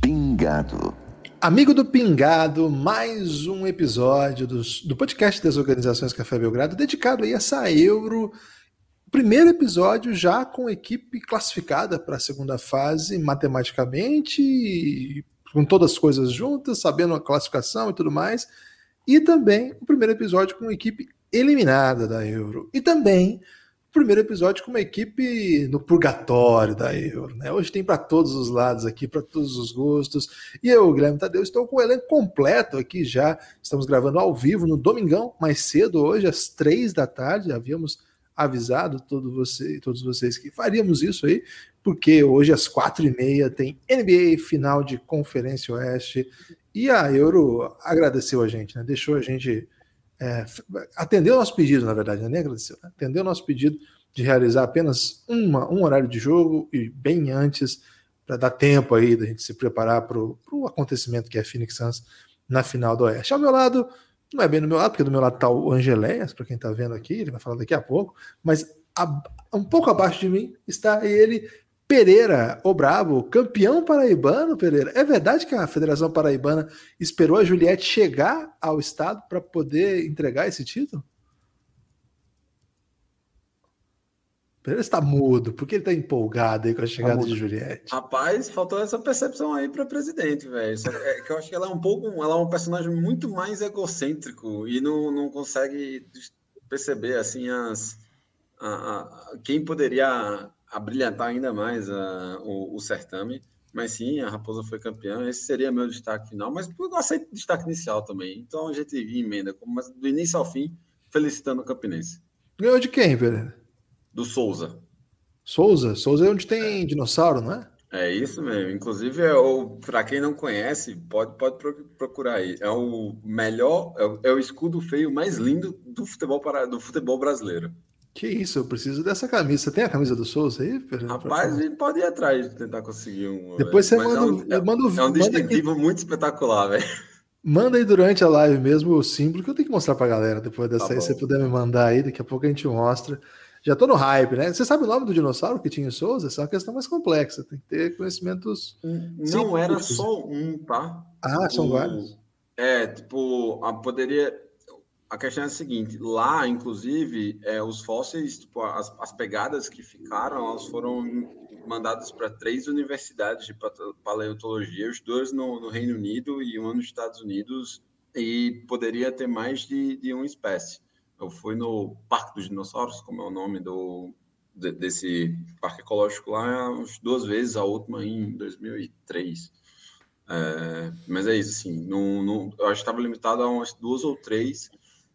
Pingado. Amigo do Pingado, mais um episódio dos- do podcast das organizações Café Belgrado, dedicado aí a essa Euro. Primeiro episódio já com equipe classificada para a segunda fase, matematicamente, com todas as coisas juntas, sabendo a classificação e tudo mais. E também o primeiro episódio com equipe eliminada da Euro. E também o primeiro episódio com uma equipe no purgatório da Euro. Né? Hoje tem para todos os lados aqui, para todos os gostos. E eu, Guilherme Tadeu, estou com o elenco completo aqui já. Estamos gravando ao vivo no domingão, mais cedo, hoje, às três da tarde. Havíamos avisado todo você, todos vocês que faríamos isso aí, porque hoje às quatro e meia tem NBA final de Conferência Oeste. E a Euro agradeceu a gente, né? deixou a gente. é, atendeu nosso pedido, na verdade, né? nem agradeceu, né? atendeu nosso pedido de realizar apenas uma, um horário de jogo e bem antes para dar tempo aí da gente se preparar para o acontecimento que é Phoenix Suns na final do Oeste. Ao meu lado, não é bem do meu lado, porque do meu lado está o Angeléias, para quem está vendo aqui, ele vai falar daqui a pouco, mas a- um pouco abaixo de mim está ele, Pereira, o Brabo, campeão paraibano, Pereira. É verdade que a Federação Paraibana esperou a Juliette chegar ao estado para poder entregar esse título? Pereira está mudo, porque ele está empolgado aí com a chegada mudo. de Juliette. Rapaz, faltou essa percepção aí para presidente, velho. Que É que eu acho que ela é um pouco, ela é um personagem muito mais egocêntrico e não, não consegue perceber assim as a, a- quem poderia abrilhantar ainda mais a- o, o certame. Mas sim, a Raposa foi campeã. Esse seria meu destaque final, mas eu aceito destaque inicial também. Então a gente emenda, mas do início ao fim, felicitando o Campinense. Ganhou de quem, Pereira? Do Souza. Souza? Souza é onde tem dinossauro, não é? É isso mesmo. Inclusive, é para quem não conhece, pode, pode pro- procurar aí. É o melhor, é o, é o escudo feio mais lindo do futebol, para, do futebol brasileiro. Que isso, eu preciso dessa camisa. Você tem a camisa do Souza aí, Pereira? Rapaz, a gente pode ir atrás de tentar conseguir um. Depois você mas manda, é um- um, é, manda, é um manda, aí, distintivo muito espetacular, velho. manda aí durante a live mesmo o símbolo que eu tenho que mostrar pra galera depois dessa Tá aí. Se você puder me mandar aí, daqui a pouco a gente mostra. Já tô no hype, né? Você sabe o nome do dinossauro que tinha em Souza? Essa é uma questão mais complexa. Tem que ter conhecimentos. Não Sim, era só um, tá? Ah, são O- vários. É, tipo, a, poderia. A questão é a seguinte: lá, inclusive, é, os fósseis, tipo, as, as pegadas que ficaram, elas foram mandadas para três universidades de paleontologia, os dois no, no Reino Unido e uma nos Estados Unidos, e poderia ter mais de, de uma espécie. Eu fui no Parque dos Dinossauros, como é o nome do, de- desse parque ecológico lá, umas duas vezes, a última em 2003. É, mas é isso, assim, não, não, eu acho que estava limitado a umas duas ou três,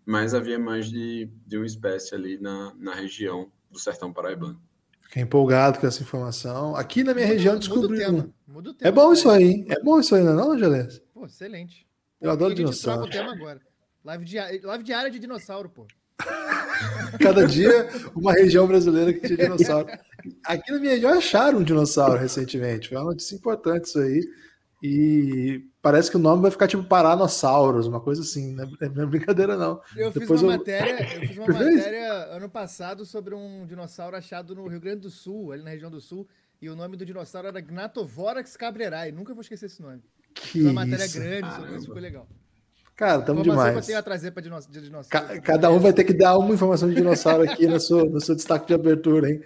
mas havia mais de, de uma espécie ali na, na região do sertão paraibano. Fiquei empolgado com essa informação. Aqui na minha região Muda o descobri. tema. Muda o tema. É bom isso aí, hein? É bom isso aí, não é não, Angelés? Pô, excelente. Eu adoro E a gente troca dinossauro. o tema agora. Live, dia... Live diária de dinossauro, pô. Cada dia uma região brasileira que tinha dinossauro. Aqui na minha região acharam um dinossauro recentemente. Foi uma notícia importante isso aí. E parece que o nome vai ficar tipo Paranossauros, uma coisa assim. Não é não é brincadeira, não. Eu fiz Depois uma eu- matéria, eu fiz uma matéria ano passado sobre um dinossauro achado no Rio Grande do Sul, ali na região do Sul, e o nome do dinossauro era Gnatovorax cabrerae. Nunca vou esquecer esse nome. Que Fiz uma matéria isso. grande sobre isso, ficou legal. Cara, tamo Informação que eu demais. tenho a trazer para dinossauro. Ca- Cada um vai ter que dar uma informação de dinossauro aqui no seu, no seu destaque de abertura, hein?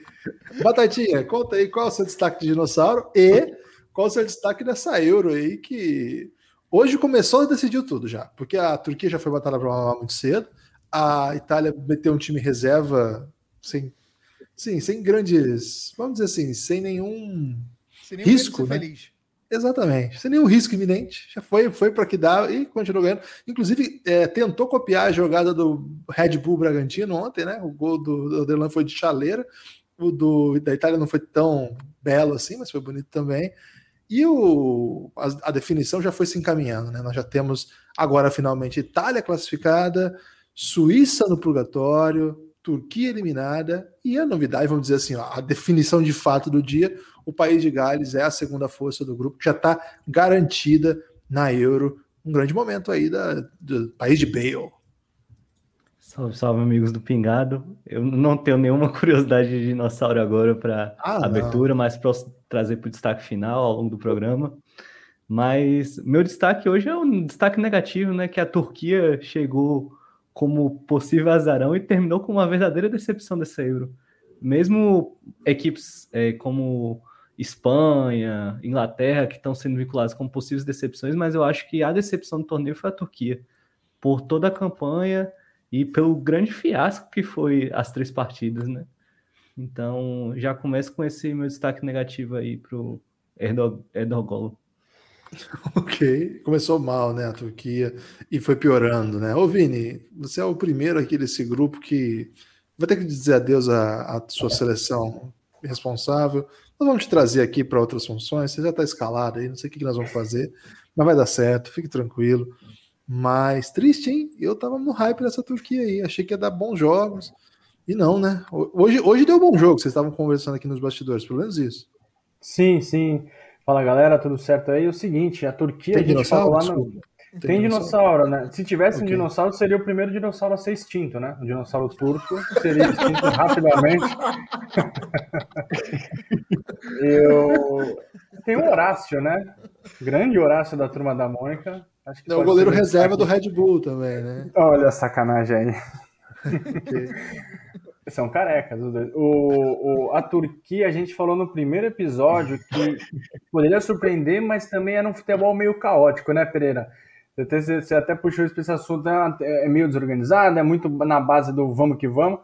Batatinha, conta aí qual é o seu destaque de dinossauro e qual é o seu destaque dessa Euro aí que hoje começou e decidiu tudo já, porque a Turquia já foi batalha para mamar muito cedo, a Itália meteu um time reserva sem, sim, sem grandes, vamos dizer assim, sem nenhum Se nem risco, né? feliz. Exatamente, sem nenhum risco iminente. Já foi, foi para que dá e continuou ganhando. Inclusive, é, tentou copiar a jogada do Red Bull Bragantino ontem, né? O gol do, Adelan foi de chaleira. O do, da Itália não foi tão belo assim, mas foi bonito também. E o, a, a definição já foi se encaminhando, né? Nós já temos agora finalmente Itália classificada, Suíça no purgatório, Turquia eliminada e a novidade, vamos dizer assim, a definição de fato do dia, o país de Gales é a segunda força do grupo, que já está garantida na Euro. Um grande momento aí da, do país de Bale. Salve, salve, amigos do Pingado. Eu não tenho nenhuma curiosidade de dinossauro agora para ah, abertura, mas para trazer para o destaque final ao longo do programa. Mas meu destaque hoje é um destaque negativo, né? Que a Turquia chegou como possível azarão e terminou com uma verdadeira decepção dessa Euro. Mesmo equipes é, como Espanha, Inglaterra, que estão sendo vinculadas como possíveis decepções, mas eu acho que a decepção do torneio foi a Turquia, por toda a campanha e pelo grande fiasco que foi as três partidas, né? Então, já começo com esse meu destaque negativo aí pro Erdogolo. Ok, começou mal, né, a Turquia, e foi piorando, né? Ô Vini, você é o primeiro aqui desse grupo que vai ter que dizer adeus à, à sua seleção responsável. Nós vamos te trazer aqui para outras funções, você já está escalado aí, não sei o que nós vamos fazer, mas vai dar certo, fique tranquilo. Mas triste, hein? Eu tava no hype dessa Turquia aí. Achei que ia dar bons jogos. E não, né? Hoje, hoje deu bom jogo. Vocês estavam conversando aqui nos bastidores, pelo menos isso. Sim, sim. Fala galera, tudo certo aí? É o seguinte, a Turquia. Tem a dinossauro? Lá no... Tem, Tem dinossauro, né? Se tivesse okay. um dinossauro, seria o primeiro dinossauro a ser extinto, né? O dinossauro turco seria extinto rapidamente. Eu... Tem o Horácio, né? Grande Horácio da turma da Mônica. Acho que é o goleiro reserva do Red Bull também, né? Olha a sacanagem aí. São carecas. O, o, a Turquia, a gente falou no primeiro episódio que poderia surpreender, mas também era um futebol meio caótico, né, Pereira? Você, você até puxou esse assunto, né? é meio desorganizado, é muito na base do vamos que vamos.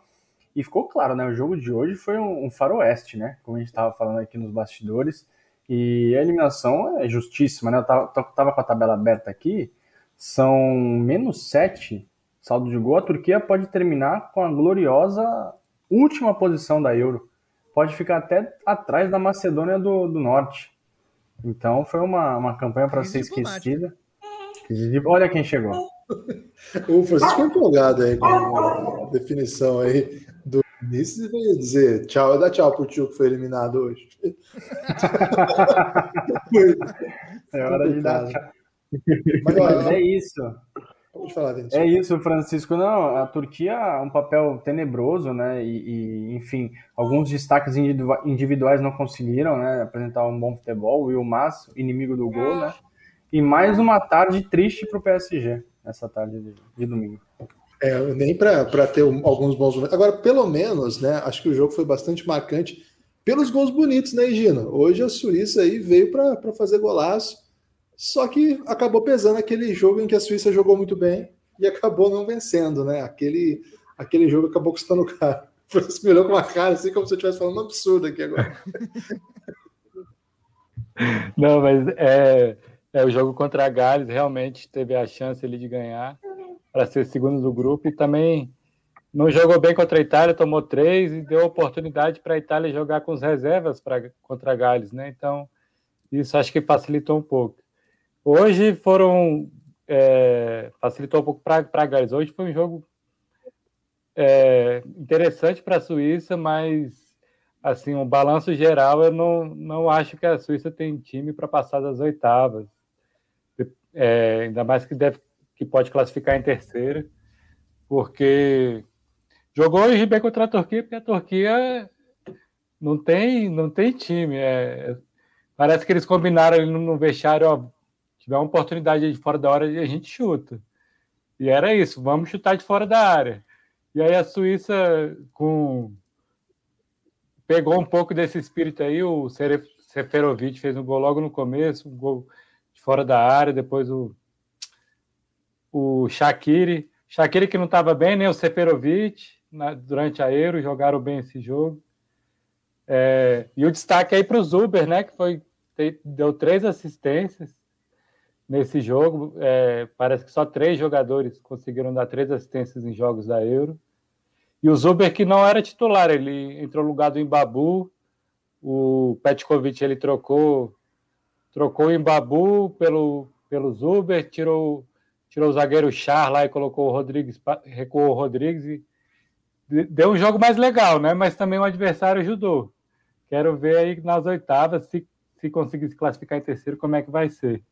E ficou claro, né? O jogo de hoje foi um, um faroeste, né? Como a gente estava falando aqui nos bastidores. E a eliminação é justíssima, né? Eu tava, tava com a tabela aberta aqui, são menos 7 saldo de gol. A Turquia pode terminar com a gloriosa última posição da Euro. Pode ficar até atrás da Macedônia do, do Norte. Então foi uma, uma campanha para ser esquecida. Olha quem chegou. O Francisco ficou empolgado aí com a definição aí do Vinícius veio dizer tchau, dá tchau pro tio que foi eliminado hoje. é hora de dar tchau. Mas, é isso. Pode falar, Vinícius. É isso, Francisco. Não, a Turquia é um papel tenebroso, né? E, e, enfim, alguns destaques individuais não conseguiram, né? Apresentar um bom futebol. O Wilmas, inimigo do gol, né? E mais uma tarde triste para o PSG, essa tarde de, de domingo. É, nem para ter alguns bons momentos. Agora, pelo menos, né? Acho que o jogo foi bastante marcante pelos gols bonitos, né, Gina? Hoje a Suíça aí veio para fazer golaço, só que acabou pesando aquele jogo em que a Suíça jogou muito bem e acabou não vencendo, né? Aquele, aquele jogo acabou custando caro. Você me com uma cara assim como se eu estivesse falando um absurdo aqui agora. Não, mas é, é, o jogo contra a Gales realmente teve a chance de ganhar para ser segundo do grupo e também não jogou bem contra a Itália, tomou três e deu oportunidade para a Itália jogar com as reservas pra, contra a Gales, né? Então, isso acho que facilitou um pouco. Hoje foram. É, facilitou um pouco para a Gales. Hoje foi um jogo é, interessante para a Suíça, mas assim, o um balanço geral, eu não, não acho que a Suíça tem time para passar das oitavas. É, ainda mais que deve que pode classificar em terceira, porque jogou hoje bem contra a Turquia, porque a Turquia não tem, não tem time. É, parece que eles combinaram no, no vestiário, ó, tiver uma oportunidade de fora da hora, a gente chuta. E era isso, vamos chutar de fora da área. E aí a Suíça com pegou um pouco desse espírito aí, o Seferovic fez um gol logo no começo, um gol de fora da área, depois o o Shaqiri, Shaqiri que não estava bem, nem o Seferovic na, durante a Euro, jogaram bem esse jogo. É, e o destaque aí para o Zuber, né, que foi, deu três assistências nesse jogo. É, parece que só três jogadores conseguiram dar três assistências em jogos da Euro. E o Zuber, que não era titular, ele entrou no lugar do Imbabu. O Petkovic ele trocou trocou o Imbabu pelo, pelo Zuber, tirou tirou o zagueiro Char lá e colocou o Rodrigues, recuou o Rodrigues e, deu um jogo mais legal, né? Mas também o adversário ajudou. Quero ver aí nas oitavas, se, se conseguir se classificar em terceiro, como é que vai ser.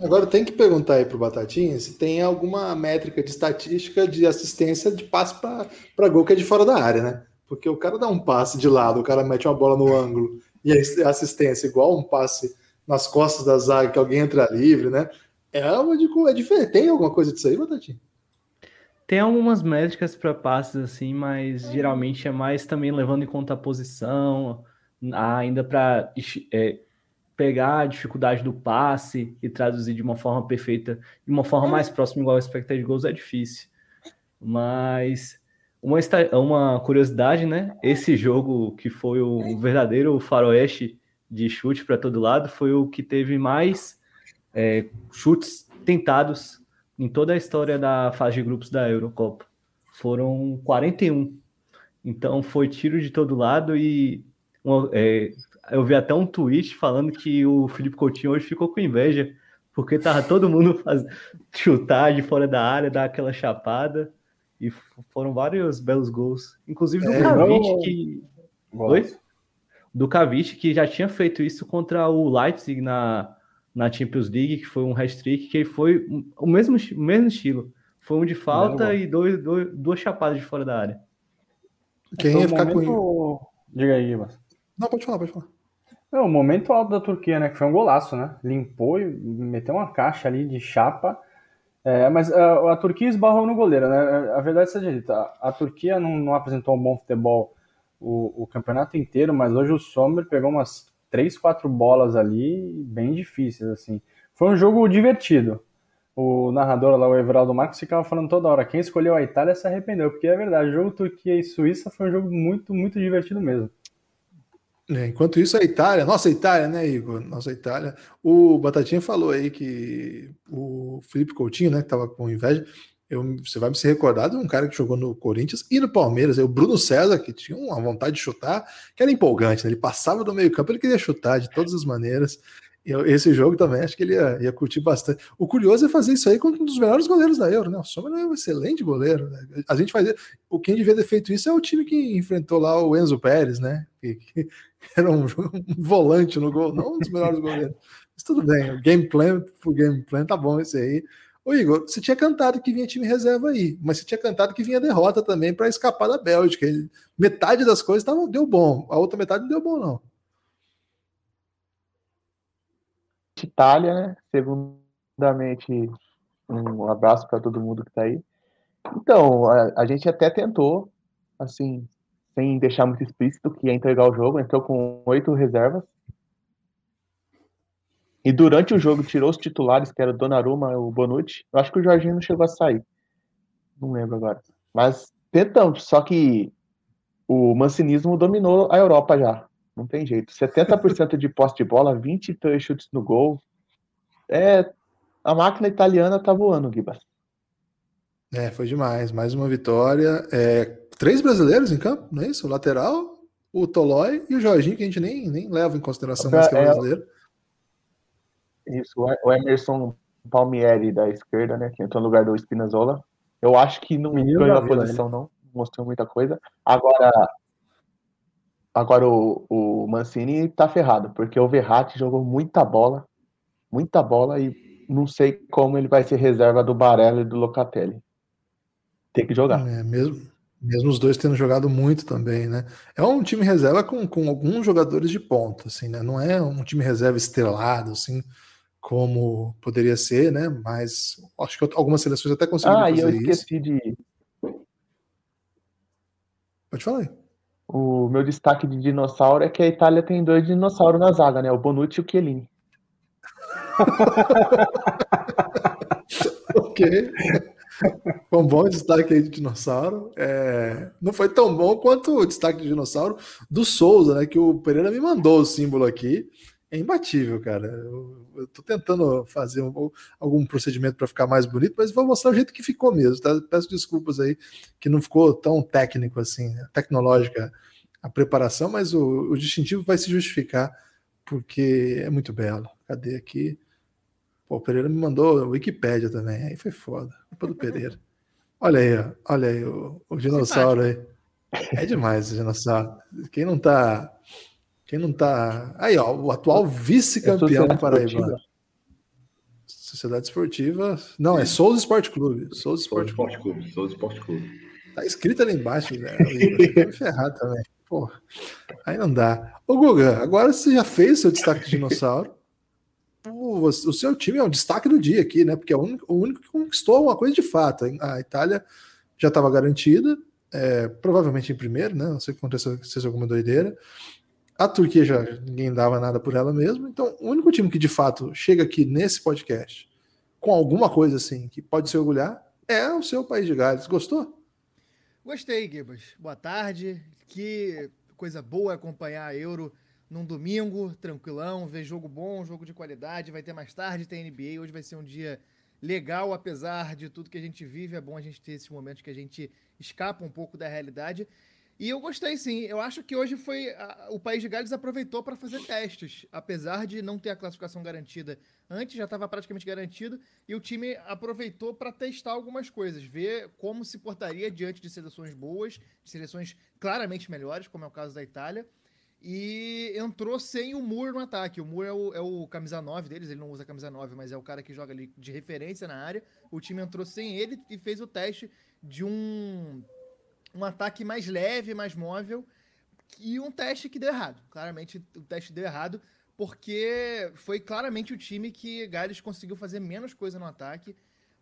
Agora tem que perguntar aí pro Batatinha se tem alguma métrica de estatística de assistência de passe para gol que é de fora da área, né? Porque o cara dá um passe de lado, o cara mete uma bola no ângulo e a assistência igual um passe nas costas da zaga que alguém entra livre, né? É uma de é diferente. Tem alguma coisa disso aí, Batatinha? Tem algumas métricas para passes assim, mas geralmente é mais também levando em conta a posição, ainda para é, pegar a dificuldade do passe e traduzir de uma forma perfeita, de uma forma mais próxima igual ao expected goals é difícil. Mas uma, uma curiosidade, né? Esse jogo que foi o verdadeiro faroeste de chute para todo lado foi o que teve mais é, chutes tentados em toda a história da fase de grupos da Eurocopa. Foram 41. Então foi tiro de todo lado e uma, é, eu vi até um tweet falando que o Felipe Coutinho hoje ficou com inveja, porque tava todo mundo faz... chutar de fora da área, dar aquela chapada. E foram vários belos gols. Inclusive do é, Kavic, que. Oi? Do Kavic, que já tinha feito isso contra o Leipzig na, na Champions League, que foi um hat-trick, que foi o mesmo, o mesmo estilo. Foi um de falta e dois, dois, duas chapadas de fora da área. Quem ia ficar momento... com. Diga aí, mas. Não, pode falar, pode falar. É, o momento alto da Turquia, né? Que foi um golaço, né? Limpou e meteu uma caixa ali de chapa. É, mas a, é, a, Turquia esbarrou no goleiro, né? A verdade seja dita, a, a Turquia não, não, apresentou um bom futebol o, o, campeonato inteiro, mas hoje o Sommer pegou umas três, quatro bolas ali bem difíceis, assim. Foi um jogo divertido. O narrador lá, o Everaldo Marcos, ficava falando toda hora, quem escolheu a Itália se arrependeu, porque é verdade, o jogo Turquia e Suíça foi um jogo muito, muito divertido mesmo. É, enquanto isso, a Itália, nossa Itália, né, Igor? Nossa Itália. O Batatinha falou aí que o Felipe Coutinho, né, que tava com inveja, eu, você vai me ser recordado de um cara que jogou no Corinthians e no Palmeiras, o Bruno César, que tinha uma vontade de chutar, que era empolgante, né? Ele passava do meio-campo, ele queria chutar de todas as maneiras. Esse jogo também acho que ele ia, ia, curtir bastante. O curioso é fazer isso aí com um dos melhores goleiros da Euro, né? O Sommer é um excelente goleiro. Né? A gente faz. O quem devia ter feito isso é o time que enfrentou lá o Enzo Pérez, né? Que, que era um, um, volante no gol, não um dos melhores goleiros. Mas tudo bem, o game plan pro game plan tá bom esse aí. Ô Igor, você tinha cantado que vinha time reserva aí, mas você tinha cantado que vinha derrota também para escapar da Bélgica. Metade das coisas tava, deu bom, a outra metade não deu bom, não. Itália, né? Segundamente, um abraço para todo mundo que está aí. Então, a, a, gente até tentou, assim, sem deixar muito explícito que ia entregar o jogo, entrou com oito reservas. E durante o jogo tirou os titulares, que era o Donnarumma e o Bonucci. Eu acho que o Jorginho não chegou a sair. Não lembro agora. Mas tentamos, só que o mancinismo dominou a Europa já. Não tem jeito. 70% de posse de bola, 23 chutes no gol. É, a máquina italiana tá voando, Gibas. É, foi demais. Mais uma vitória. É, três brasileiros em campo, não é isso? O lateral, o Tolói e o Jorginho, que a gente nem, nem leva em consideração mais que é, é brasileiro. Isso, o Emerson Palmieri da esquerda, né? Que entrou no lugar do Spinazzola. Eu acho que não ganhou a posição, né? não. Mostrou muita coisa. Agora, Agora o, o Mancini tá ferrado, porque o Verratti jogou muita bola, muita bola e não sei como ele vai ser reserva do Barella e do Locatelli. Tem que jogar. É, mesmo, mesmo os dois tendo jogado muito também, né? É um time reserva com, com alguns jogadores de ponta, assim, né? Não é um time reserva estrelado, assim, como poderia ser, né? Mas acho que algumas seleções até conseguiram ah, fazer isso. Ah, eu esqueci isso. de... Pode falar aí. O meu destaque de dinossauro é que a Itália tem dois dinossauros na zaga, né? O Bonucci e o Chiellini. ok. Um bom destaque aí de dinossauro. É... Não foi tão bom quanto o destaque de dinossauro do Souza, né? Que o Pereira me mandou o símbolo aqui. É imbatível, cara. Eu, eu tô tentando fazer um, algum procedimento para ficar mais bonito, mas vou mostrar o jeito que ficou mesmo, tá? Peço desculpas aí que não ficou tão técnico assim, né? tecnológica a preparação, mas o, o distintivo vai se justificar porque é muito belo. Cadê aqui? Pô, o Pereira me mandou a Wikipédia também, aí foi foda. Culpa do Pereira. Olha aí, ó. olha aí o, o dinossauro aí. É demais, dinossauro. Quem não tá. Quem não tá. Aí, ó, o atual vice-campeão é Paraíba. Sociedade Esportiva. Não, é Souza Esporte Clube. Souza Esporte Clube. Clube. Souza Esporte Clube. Tá escrito ali embaixo, né? Vai ferrar também. Pô, aí não dá. Ô, Guga, agora você já fez seu destaque de dinossauro. O, o seu time é um destaque do dia aqui, né? Porque é o único, o único que conquistou uma coisa de fato. A Itália já estava garantida, é, provavelmente em primeiro, né? Não sei se aconteceu alguma doideira. A Turquia já ninguém dava nada por ela mesma. Então, o único time que de fato chega aqui nesse podcast com alguma coisa assim que pode se orgulhar é o seu país de Gales. Gostou? Gostei, Gibas. Boa tarde. Que coisa boa acompanhar a Euro num domingo, tranquilão, ver jogo bom, jogo de qualidade. Vai ter mais tarde, tem NBA. Hoje vai ser um dia legal, apesar de tudo que a gente vive. É bom a gente ter esses momentos que a gente escapa um pouco da realidade. E eu gostei sim. Eu acho que hoje foi. A, o País de Gales aproveitou para fazer testes. Apesar de não ter a classificação garantida antes, já estava praticamente garantido. E o time aproveitou para testar algumas coisas. Ver como se portaria diante de seleções boas, de seleções claramente melhores, como é o caso da Itália. E entrou sem o Moore no ataque. O Moore é o, é o camisa 9 deles, ele não usa camisa 9, mas é o cara que joga ali de referência na área. O time entrou sem ele e fez o teste de um um ataque mais leve, mais móvel, e um teste que deu errado. Claramente o teste deu errado, porque foi claramente o time que Gales conseguiu fazer menos coisa no ataque.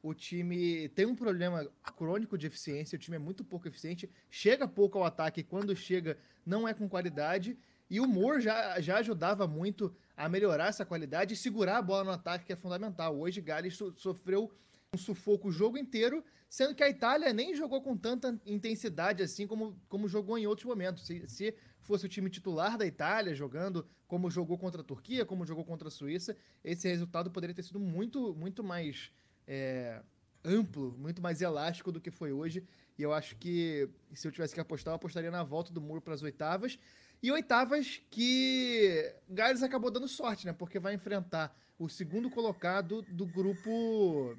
O time tem um problema crônico de eficiência, o time é muito pouco eficiente, chega pouco ao ataque, quando chega não é com qualidade, e o Moore já, já ajudava muito a melhorar essa qualidade e segurar a bola no ataque, que é fundamental. Hoje Gales so, sofreu um sufoco o jogo inteiro sendo que a Itália nem jogou com tanta intensidade assim como, como jogou em outros momentos. Se, se fosse o time titular da Itália jogando como jogou contra a Turquia, como jogou contra a Suíça, esse resultado poderia ter sido muito, muito mais é, amplo, muito mais elástico do que foi hoje. E eu acho que se eu tivesse que apostar, eu apostaria na volta do Muro para as oitavas. E oitavas que Gales acabou dando sorte, né? Porque vai enfrentar o segundo colocado do grupo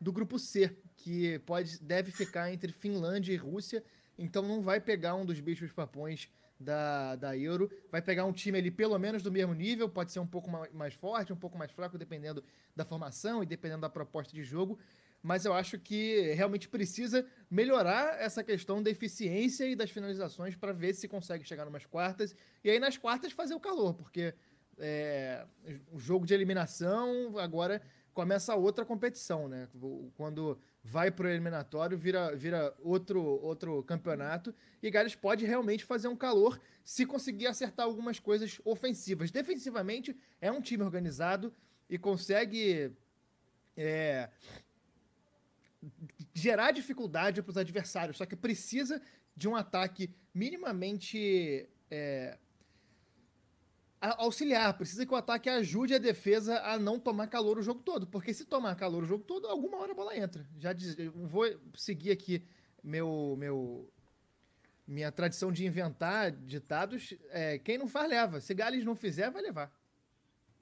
do grupo C, que pode, deve ficar entre Finlândia e Rússia, então não vai pegar um dos bichos papões da, da Euro, vai pegar um time ali pelo menos do mesmo nível, pode ser um pouco mais forte, um pouco mais fraco, dependendo da formação e dependendo da proposta de jogo, mas eu acho que realmente precisa melhorar essa questão da eficiência e das finalizações para ver se consegue chegar numas quartas, e aí nas quartas fazer o calor, porque é, o jogo de eliminação agora começa outra competição, né? Quando vai para o eliminatório, vira, vira outro, outro campeonato. E Gales pode realmente fazer um calor se conseguir acertar algumas coisas ofensivas. Defensivamente, é um time organizado e consegue é, gerar dificuldade para os adversários. Só que precisa de um ataque minimamente. É, auxiliar, precisa que o ataque ajude a defesa a não tomar calor o jogo todo, porque se tomar calor o jogo todo, alguma hora a bola entra. Já diz, vou seguir aqui meu meu minha tradição de inventar ditados, é, quem não faz leva, se Gales não fizer, vai levar.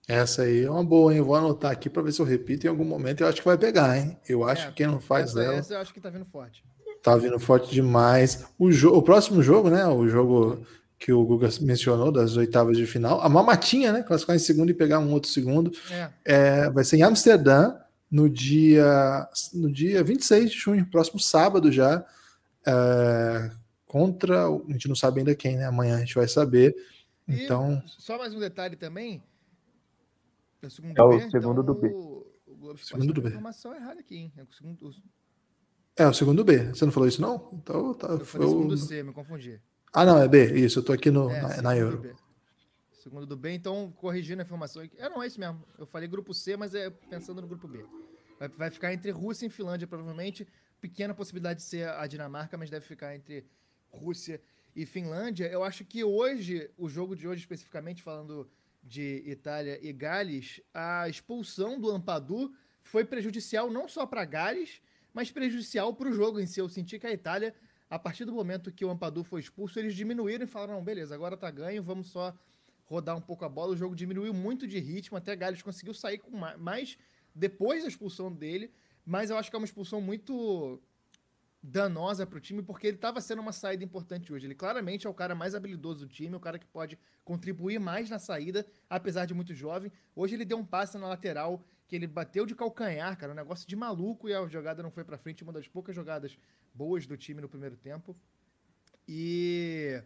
Essa aí é uma boa, hein? Vou anotar aqui para ver se eu repito em algum momento. Eu acho que vai pegar, hein? Eu acho é, que quem não faz essa, ela. Essa eu acho que tá vindo forte. Tá vindo forte demais. O, o próximo jogo, né? O jogo que o Guga mencionou, das oitavas de final. A Mamatinha, né? Classificar em segundo e pegar um outro segundo. É. É, vai ser em Amsterdã, no dia, no dia 26 de junho, próximo sábado já. É, contra. A gente não sabe ainda quem, né? Amanhã a gente vai saber. Então. E só mais um detalhe também. É o segundo, é o B, segundo então, do B. O, o segundo do B. informação errada aqui, hein? É o segundo, o... É o segundo B. Você não falou isso, não? Então tá. Eu falei o segundo C, me confundi. Ah, não, é B. Isso, eu tô aqui no, é, na, na Euro. B. Segundo do B, então, corrigindo a informação. É, não, é isso mesmo. Eu falei grupo C, mas é pensando no grupo B. Vai, vai ficar entre Rússia e Finlândia, provavelmente. Pequena possibilidade de ser a Dinamarca, mas deve ficar entre Rússia e Finlândia. Eu acho que hoje, o jogo de hoje especificamente, falando de Itália e Gales, a expulsão do Ampadu foi prejudicial não só para Gales, mas prejudicial para o jogo em si. Eu senti que a Itália a partir do momento que o Ampadu foi expulso, eles diminuíram e falaram: não, beleza, agora tá ganho, vamos só rodar um pouco a bola. O jogo diminuiu muito de ritmo, até Gales conseguiu sair com mais depois da expulsão dele, mas eu acho que é uma expulsão muito danosa para o time, porque ele estava sendo uma saída importante hoje. Ele claramente é o cara mais habilidoso do time, o cara que pode contribuir mais na saída, apesar de muito jovem. Hoje ele deu um passe na lateral que ele bateu de calcanhar, cara, um negócio de maluco e a jogada não foi para frente, uma das poucas jogadas boas do time no primeiro tempo. E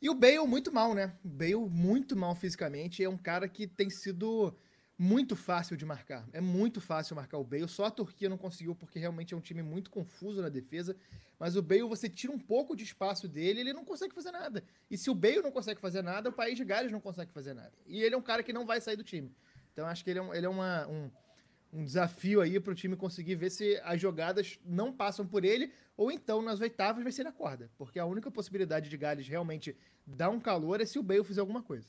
e o Bale muito mal, né? O Bale muito mal fisicamente, é um cara que tem sido muito fácil de marcar. É muito fácil marcar o Bale. Só a Turquia não conseguiu porque realmente é um time muito confuso na defesa. Mas o Bale, você tira um pouco de espaço dele, ele não consegue fazer nada. E se o Bale não consegue fazer nada, o país de Gales não consegue fazer nada. E ele é um cara que não vai sair do time. Então acho que ele é, um, ele é uma, um, um desafio aí para o time conseguir ver se as jogadas não passam por ele, ou então nas oitavas vai ser na corda. Porque a única possibilidade de Gales realmente dar um calor é se o Bale fizer alguma coisa.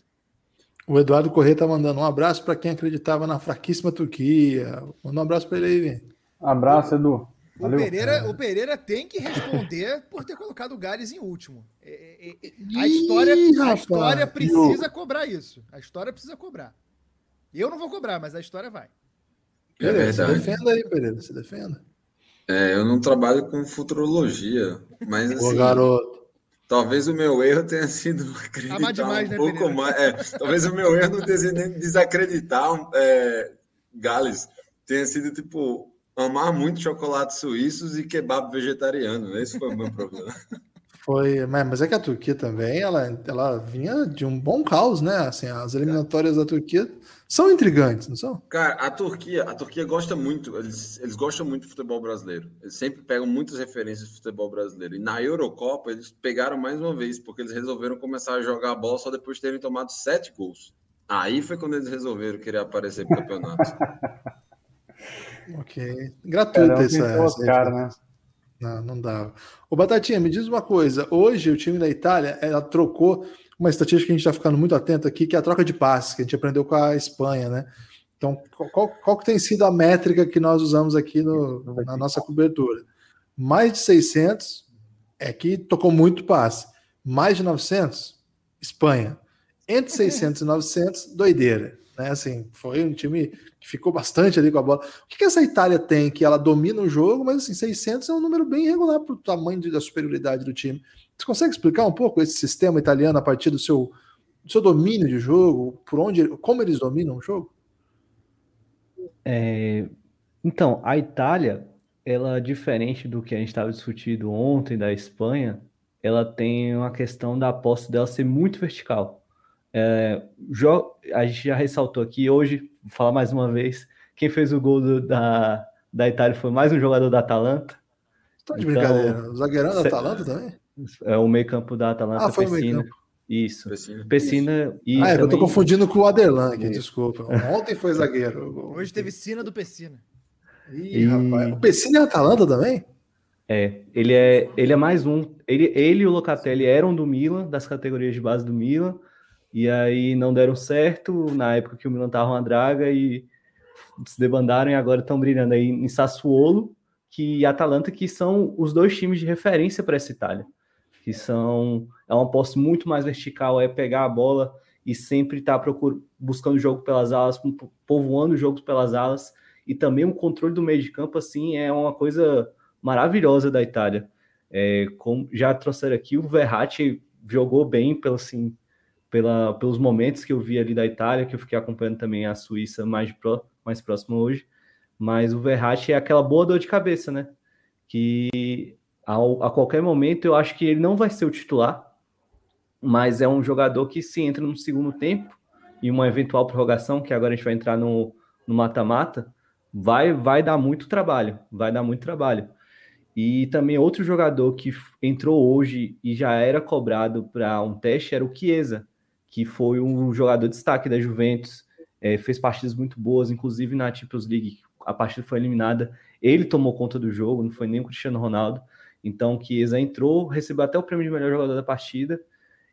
O Eduardo Corrêa tá mandando um abraço para quem acreditava na fraquíssima Turquia. Manda um abraço para ele aí, vem. Abraço, Edu. O Pereira, o Pereira tem que responder por ter colocado o Gales em último. É, é, é, a, história, a história precisa cobrar isso. A história precisa cobrar. Eu não vou cobrar, mas a história vai. É verdade. Se defenda aí, Pereira. Se defenda. É, eu não trabalho com futurologia, mas assim, Ô, garoto. Talvez o meu erro tenha sido acreditar demais, um né, pouco mais. É, talvez o meu erro não tenha sido nem desacreditar é, Gales. Tenha sido tipo amar muito chocolate suíços e kebab vegetariano. Esse foi o meu problema. Foi, mas é que a Turquia também, ela, ela vinha de um bom caos, né? Assim, as eliminatórias da Turquia são intrigantes, não são? Cara, a Turquia, a Turquia gosta muito, eles, eles gostam muito do futebol brasileiro. Eles sempre pegam muitas referências do futebol brasileiro. E na Eurocopa, eles pegaram mais uma vez, porque eles resolveram começar a jogar a bola só depois de terem tomado sete gols. Aí foi quando eles resolveram querer aparecer pro campeonato. ok. Gratuita essa. essa cara, né? Não, não dava. Ô, Batatinha, me diz uma coisa. Hoje o time da Itália, ela trocou uma estatística que a gente está ficando muito atento aqui, que é a troca de passes, que a gente aprendeu com a Espanha, né? Então, qual, qual que tem sido a métrica que nós usamos aqui no, na nossa cobertura? Mais de 600 é que tocou muito passe. Mais de 900, Espanha. Entre 600 e 900, doideira. Né? Assim, foi um time que ficou bastante ali com a bola. O que, que essa Itália tem? Que ela domina o jogo, mas assim, 600 é um número bem irregular para o tamanho da superioridade do time. Você consegue explicar um pouco esse sistema italiano a partir do seu, do seu domínio de jogo, por onde, como eles dominam o jogo? É, então, a Itália, ela diferente do que a gente estava discutindo ontem da Espanha, ela tem uma questão da posse dela ser muito vertical. É, a gente já ressaltou aqui hoje, vou falar mais uma vez, quem fez o gol do, da, da Itália foi mais um jogador da Atalanta. Tá de então, brincadeira. O zagueirão da Atalanta também? É o meio campo da Atalanta, ah, foi Pessina. Isso. Pessina. Pessina e ah, também... eu tô confundindo com o Aderlan aqui, desculpa. Ontem foi zagueiro. Hoje teve Sina do Pessina. Ih, e... rapaz. O Pessina é Atalanta também? É, ele é, ele é mais um. Ele, ele e o Locatelli eram do Milan, das categorias de base do Milan, e aí não deram certo na época que o Milan tava uma draga e se debandaram e agora estão brilhando aí em Sassuolo que e Atalanta, que são os dois times de referência para essa Itália que são é uma posse muito mais vertical, é pegar a bola e sempre estar tá buscando o jogo pelas alas, povoando os jogos pelas alas e também o controle do meio de campo assim é uma coisa maravilhosa da Itália. É, como já trouxeram aqui, o Verratti jogou bem pelo, assim, pela, pelos momentos que eu vi ali da Itália, que eu fiquei acompanhando também a Suíça mais, pro, mais próximo hoje. Mas o Verratti é aquela boa dor de cabeça, né? Que ao, a qualquer momento, eu acho que ele não vai ser o titular, mas é um jogador que se entra no segundo tempo e uma eventual prorrogação, que agora a gente vai entrar no mata-mata, vai, vai dar muito trabalho, vai dar muito trabalho. E também outro jogador que entrou hoje e já era cobrado para um teste era o Chiesa, que foi um jogador de destaque da Juventus, é, fez partidas muito boas, inclusive na Champions League, a partida foi eliminada, ele tomou conta do jogo, não foi nem o Cristiano Ronaldo, então, Chiesa entrou, recebeu até o prêmio de melhor jogador da partida,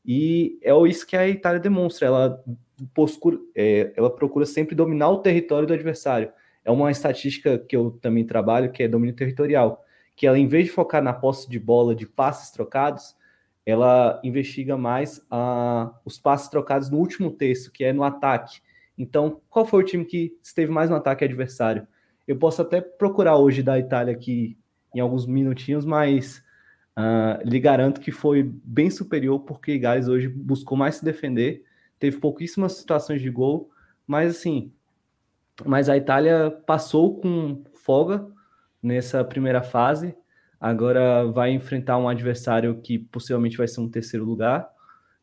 e é isso que a Itália demonstra. Ela, poscura, é, ela procura sempre dominar o território do adversário. É uma estatística que eu também trabalho, que é domínio territorial, que ela, em vez de focar na posse de bola, de passes trocados, ela investiga mais a, os passes trocados no último terço, que é no ataque. Então, qual foi o time que esteve mais no ataque adversário? Eu posso até procurar hoje da Itália aqui em alguns minutinhos, mas uh, lhe garanto que foi bem superior, porque Gales hoje buscou mais se defender, teve pouquíssimas situações de gol, mas assim, mas a Itália passou com folga nessa primeira fase, agora vai enfrentar um adversário que possivelmente vai ser um terceiro lugar,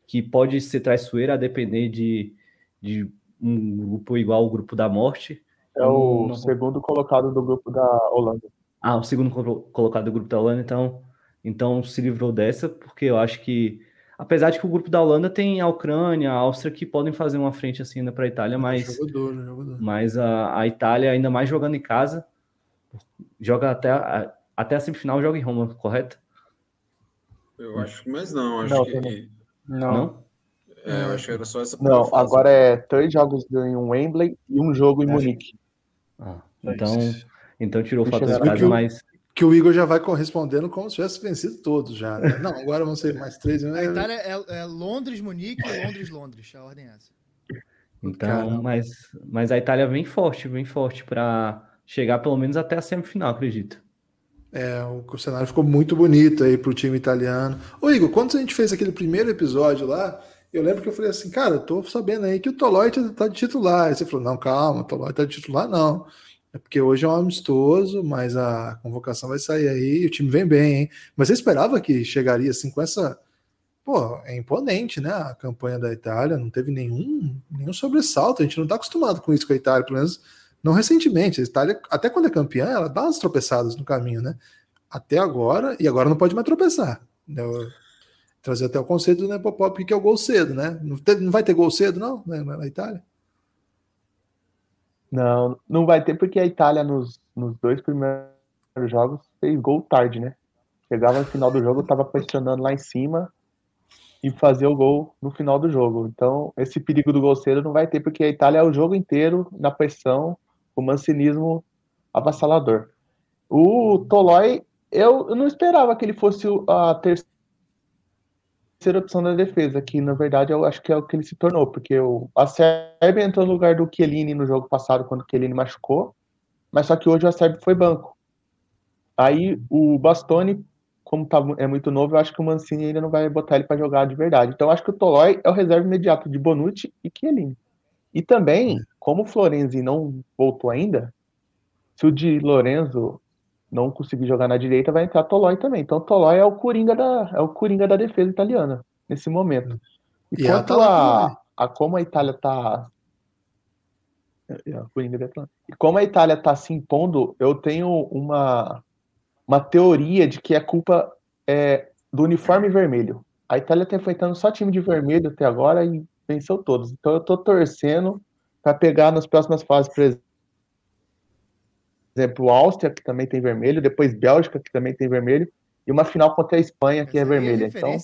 que pode ser traiçoeiro a depender de, de um grupo igual o grupo da morte. É o não... segundo colocado do grupo da Holanda. Ah, o segundo colocado do grupo da Holanda, então, então se livrou dessa, porque eu acho que, apesar de que o grupo da Holanda tem a Ucrânia, a Áustria, que podem fazer uma frente assim ainda para a Itália, mas, jogador, jogador. mas a, a Itália, ainda mais jogando em casa, joga até a, até a semifinal, joga em Roma, correto? Eu acho que, mas não, acho não, que. Não. não? É, eu acho que era só essa. Não, fase. agora é três jogos em Wembley e um jogo em é. Munique. Ah, então, então tirou o fato de casa, mas. Que o Igor já vai correspondendo como se tivesse vencido todos já. Né? Não, agora vão ser mais três. Né? A Itália é, é Londres, Munique e Londres, Londres. A ordem é essa. Então, mas, mas a Itália vem forte, vem forte para chegar pelo menos até a semifinal, acredito. É, o, o cenário ficou muito bonito aí para o time italiano. Ô Igor, quando a gente fez aquele primeiro episódio lá, eu lembro que eu falei assim, cara, eu tô sabendo aí que o Tolói tá, tá de titular. Aí você falou, não, calma, o Tolói tá de titular, não. É porque hoje é um amistoso, mas a convocação vai sair aí o time vem bem, hein? Mas você esperava que chegaria assim com essa. Pô, é imponente, né? A campanha da Itália não teve nenhum, nenhum sobressalto. A gente não tá acostumado com isso com a Itália, pelo menos não recentemente. A Itália, até quando é campeã, ela dá umas tropeçadas no caminho, né? Até agora, e agora não pode mais tropeçar. Eu, trazer até o conceito do Nepopop, que é o gol cedo, né? Não, não vai ter gol cedo, não, né, na Itália? Não, não vai ter porque a Itália nos, nos dois primeiros jogos fez gol tarde, né? Chegava no final do jogo, tava pressionando lá em cima e fazer o gol no final do jogo. Então, esse perigo do gol cedo não vai ter porque a Itália é o jogo inteiro na pressão, o mancinismo avassalador. O Tolói, eu, eu não esperava que ele fosse a terceira opção da defesa, que na verdade eu acho que é o que ele se tornou, porque o, Sérvia entrou no lugar do Chiellini no jogo passado, quando o Chiellini machucou, mas só que hoje a Sérvia foi banco. Aí o Bastoni, como tá, é muito novo, eu acho que o Mancini ainda não vai botar ele para jogar de verdade. Então eu acho que o Tolói é o reserva imediato de Bonucci e Chiellini. E também, como o Florenzi não voltou ainda, se o de Lorenzo não conseguir jogar na direita, vai entrar Tolói também. Então Tolói é o coringa da, é o coringa da defesa italiana nesse momento. E, e quanto tá a, a como a Itália está é, é e como a Itália está se impondo, eu tenho uma, uma teoria de que a culpa é do uniforme vermelho. A Itália está enfrentando só time de vermelho até agora e venceu todos. Então eu estou torcendo para pegar nas próximas fases, por exemplo, exemplo, Áustria, que também tem vermelho, depois Bélgica, que também tem vermelho, e uma final contra a Espanha, que é vermelha. Então,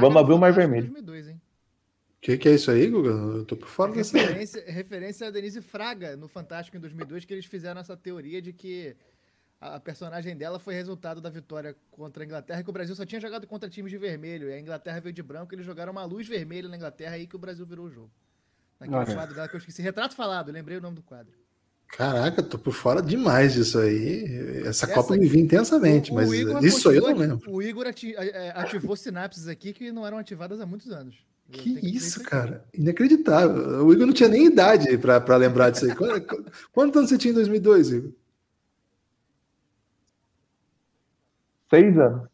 vamos abrir o mais vermelho. O que, que, é isso aí, Guga? Eu tô por fora dessa referência, referência a Denise Fraga no Fantástico em 2002, que eles fizeram essa teoria de que a personagem dela foi resultado da vitória contra a Inglaterra, que o Brasil só tinha jogado contra times de vermelho, e a Inglaterra veio de branco, eles jogaram uma luz vermelha na Inglaterra, aí que o Brasil virou o jogo. Naquele Olha. quadro dela que eu esqueci. Retrato falado, lembrei o nome do quadro. Caraca, tô por fora demais disso aí. Essa, Essa Copa me vi intensamente, o, mas o isso aí eu não lembro. O Igor é, ativou sinapses aqui que não eram ativadas há muitos anos. que, que isso, cara? Inacreditável. O Igor não tinha nem idade para lembrar disso aí. Quantos anos você tinha em 2002, Igor? Seis anos.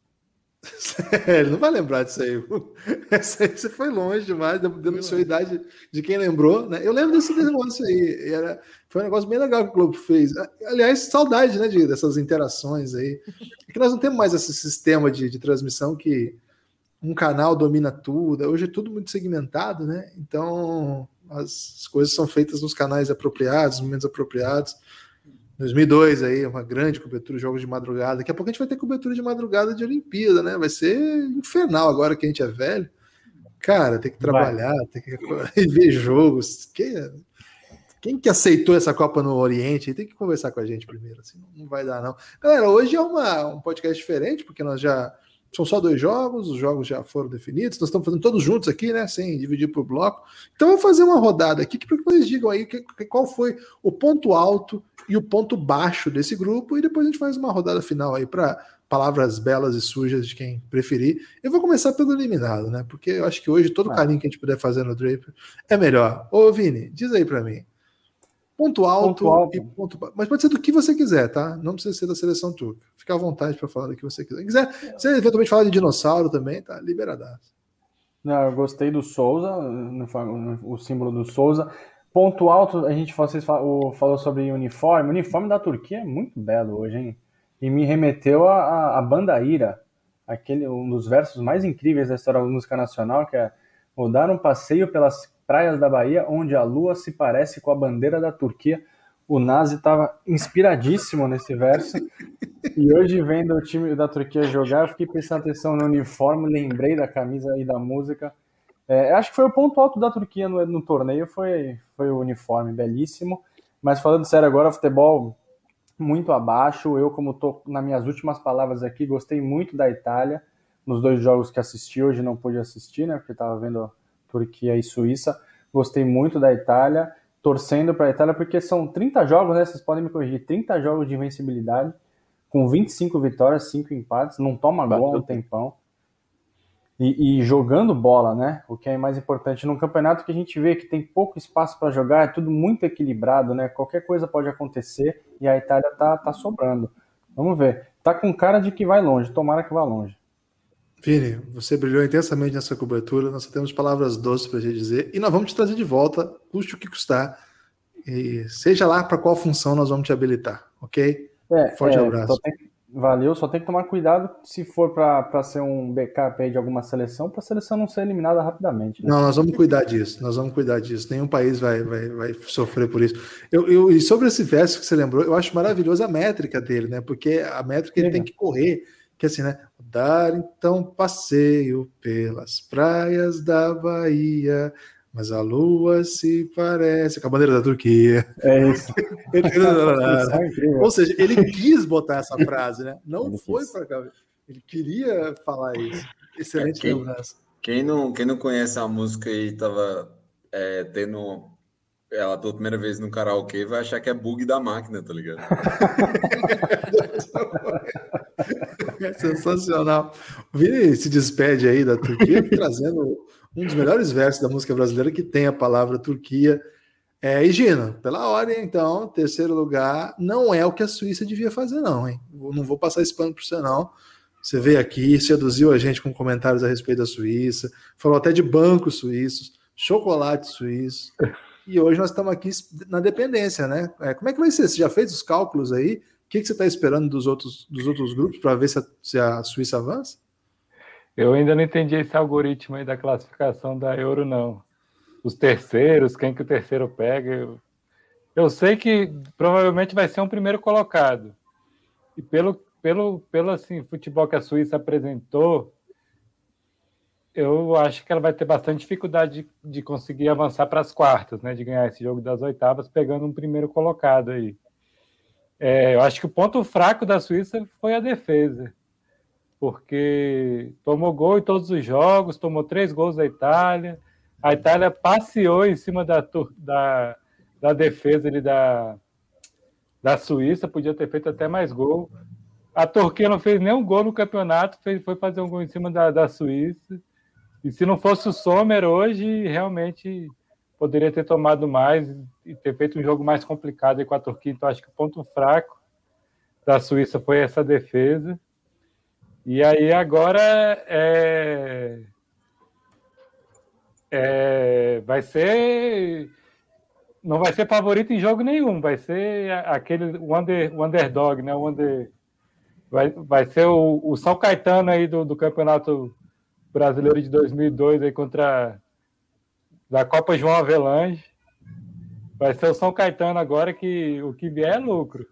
Ele não vai lembrar disso aí. Essa aí você foi longe demais, denunciou a idade de quem lembrou, né? Eu lembro desse negócio aí. Era, foi um negócio bem legal que o Globo fez. Aliás, saudade, né, de, dessas interações aí. É que nós não temos mais esse sistema de, de transmissão que um canal domina tudo. Hoje é tudo muito segmentado, né? Então as coisas são feitas nos canais apropriados, nos momentos apropriados. 2002 aí, uma grande cobertura de jogos de madrugada. Daqui a pouco a gente vai ter cobertura de madrugada de Olimpíada, né? Vai ser infernal agora que a gente é velho. Cara, tem que trabalhar, vai. tem que ver jogos. Quem, quem que aceitou essa Copa no Oriente tem que conversar com a gente primeiro, assim, não vai dar não. Galera, hoje é uma, um podcast diferente, porque nós já São só dois jogos, os jogos já foram definidos, nós estamos fazendo todos juntos aqui, né? Sem dividir por bloco. Então, vou fazer uma rodada aqui para que vocês digam aí que, que, qual foi o ponto alto e o ponto baixo desse grupo, e depois a gente faz uma rodada final aí para palavras belas e sujas de quem preferir. Eu vou começar pelo eliminado, né? Porque eu acho que hoje todo carinho que a gente puder fazer no Draper é melhor. Ô, Vini, diz aí para mim. Ponto alto, ponto alto, e ponto. Mas pode ser do que você quiser, tá? Não precisa ser da seleção turca. Fica à vontade para falar do que você quiser. Se quiser, você eventualmente falar de dinossauro também, tá liberadaço. Não, eu gostei do Souza, o símbolo do Souza. Ponto alto, a gente vocês falou sobre uniforme. O uniforme da Turquia é muito belo hoje, hein? E me remeteu a, a, Bandaíra, aquele, um dos versos mais incríveis da história da música nacional, que é Vou dar um passeio pelas praias da Bahia, onde a lua se parece com a bandeira da Turquia. O Nazi estava inspiradíssimo nesse verso. E hoje, vendo o time da Turquia jogar, eu fiquei prestando atenção no uniforme, lembrei da camisa e da música. É, acho que foi o ponto alto da Turquia no, no torneio, foi, foi o uniforme, belíssimo. Mas falando sério agora, futebol muito abaixo. Eu, como estou nas minhas últimas palavras aqui, gostei muito da Itália nos dois jogos que assisti. Hoje não pude assistir, né? Porque estava vendo Turquia e Suíça. Gostei muito da Itália, torcendo para a Itália, porque são 30 jogos, né? Vocês podem me corrigir, 30 jogos de invencibilidade, com 25 vitórias, 5 empates, não toma gol há um tempão. E, e, jogando bola, né? O que é mais importante num campeonato que a gente vê que tem pouco espaço para jogar, é tudo muito equilibrado, né? Qualquer coisa pode acontecer e a Itália tá, tá sobrando. Vamos ver. Tá com cara de que vai longe, tomara que vá longe. Vini, você brilhou intensamente nessa cobertura, nós só temos palavras doces para te dizer e nós vamos te trazer de volta, custe o que custar, e seja lá para qual função nós vamos te habilitar, ok? É, Forte é, abraço. Só tem, valeu, só tem que tomar cuidado se for para ser um backup aí de alguma seleção, para a seleção não ser eliminada rapidamente. Né? Não, nós vamos cuidar disso, nós vamos cuidar disso, nenhum país vai, vai, vai sofrer por isso. Eu, eu, e sobre esse verso que você lembrou, eu acho maravilhosa a métrica dele, né? Porque a métrica ele tem que correr que assim, né? Dar então passeio pelas praias da Bahia, mas a lua se parece com a bandeira da Turquia. É isso. é Ou seja, ele quis botar essa frase, né? Não ele foi para cá. Ele queria falar isso. Excelente quem, lembrança. Quem não, quem não conhece a música e estava é, tendo ela pela primeira vez no karaokê vai achar que é bug da máquina, tá ligado? É sensacional. O Vini se despede aí da Turquia, trazendo um dos melhores versos da música brasileira que tem a palavra Turquia. É, e Gina, pela ordem, então, terceiro lugar, não é o que a Suíça devia fazer, não, hein? Não vou passar esse pano para você, não. Você veio aqui, seduziu a gente com comentários a respeito da Suíça, falou até de bancos suíços, chocolate suíço, e hoje nós estamos aqui na dependência, né? É, como é que vai ser? Você já fez os cálculos aí? que, que você está esperando dos outros, dos outros grupos para ver se a, se a Suíça avança? Eu ainda não entendi esse algoritmo aí da classificação da Euro, não. Os terceiros, quem que o terceiro pega. Eu, eu sei que provavelmente vai ser um primeiro colocado. E pelo, pelo, pelo assim, futebol que a Suíça apresentou, eu acho que ela vai ter bastante dificuldade de, de conseguir avançar para as quartas, né? De ganhar esse jogo das oitavas, pegando um primeiro colocado aí. É, eu acho que o ponto fraco da Suíça foi a defesa, porque tomou gol em todos os jogos, tomou três gols da Itália. A Itália passeou em cima da, da, da defesa ali da, da Suíça, podia ter feito até mais gol. A Turquia não fez nenhum gol no campeonato, fez, foi fazer um gol em cima da, da Suíça. E se não fosse o Sommer hoje, realmente poderia ter tomado mais e ter feito um jogo mais complicado com a Turquia. Então, acho que o ponto fraco da Suíça foi essa defesa. E aí, agora é, é, vai ser. Não vai ser favorito em jogo nenhum, vai ser aquele under, o underdog, né? O under, vai, vai ser o, o São Caetano aí do, do Campeonato Brasileiro de 2002 aí contra da Copa João Avelange. Vai ser o São Caetano agora que o que vier é lucro.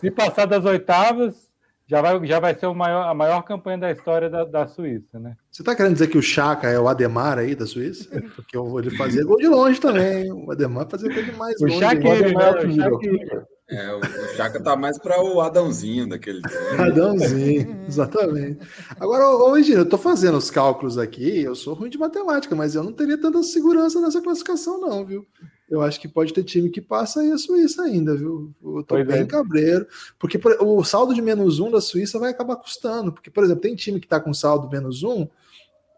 Se passar das oitavas, já vai, já vai ser o maior, a maior campanha da história da, da Suíça, né? Você está querendo dizer que o Chaka é o Ademar aí da Suíça? Porque ele fazia gol de longe também. O Ademar fazia gol de mais o longe. Shaqiri, né? o Shaqiri. É, o, o Chaka tá mais para o Adãozinho daquele Adãozinho, exatamente. Agora, ô, Engino, eu tô fazendo os cálculos aqui, eu sou ruim de matemática, mas eu não teria tanta segurança nessa classificação, não, viu? Eu acho que pode ter time que passa aí a Suíça ainda, viu? Eu tô pois bem é. cabreiro, porque o saldo de menos um da Suíça vai acabar custando, porque, por exemplo, tem time que tá com saldo menos um,